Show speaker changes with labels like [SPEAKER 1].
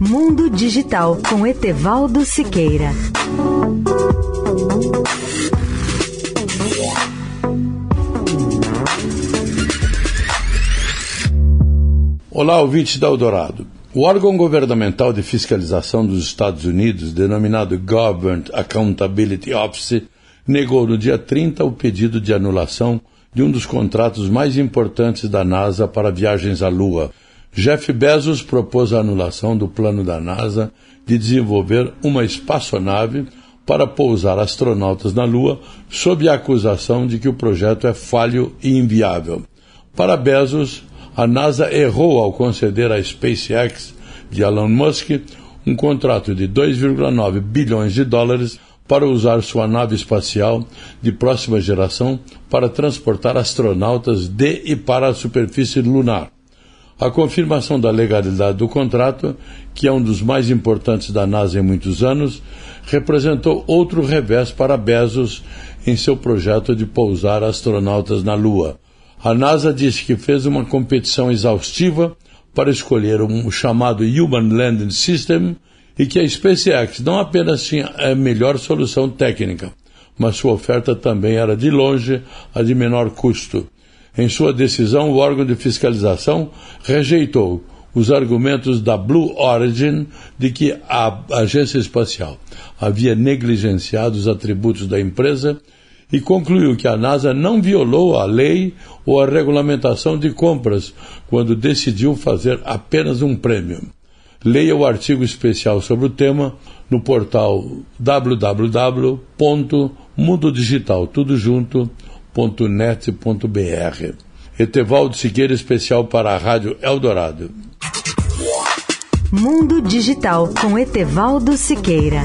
[SPEAKER 1] Mundo Digital com Etevaldo Siqueira.
[SPEAKER 2] Olá, ouvintes da Eldorado. O órgão governamental de fiscalização dos Estados Unidos, denominado Government Accountability Office, negou no dia 30 o pedido de anulação de um dos contratos mais importantes da NASA para viagens à Lua. Jeff Bezos propôs a anulação do plano da NASA de desenvolver uma espaçonave para pousar astronautas na Lua, sob a acusação de que o projeto é falho e inviável. Para Bezos, a NASA errou ao conceder à SpaceX de Elon Musk um contrato de 2,9 bilhões de dólares para usar sua nave espacial de próxima geração para transportar astronautas de e para a superfície lunar. A confirmação da legalidade do contrato, que é um dos mais importantes da NASA em muitos anos, representou outro revés para Bezos em seu projeto de pousar astronautas na Lua. A NASA disse que fez uma competição exaustiva para escolher um chamado Human Landing System e que a SpaceX não apenas tinha a melhor solução técnica, mas sua oferta também era de longe a de menor custo. Em sua decisão, o órgão de fiscalização rejeitou os argumentos da Blue Origin de que a agência espacial havia negligenciado os atributos da empresa e concluiu que a NASA não violou a lei ou a regulamentação de compras quando decidiu fazer apenas um prêmio. Leia o artigo especial sobre o tema no portal www.mundodigital.net.br. Etevaldo Siqueira, especial para a Rádio Eldorado.
[SPEAKER 1] Mundo Digital com Etevaldo Siqueira.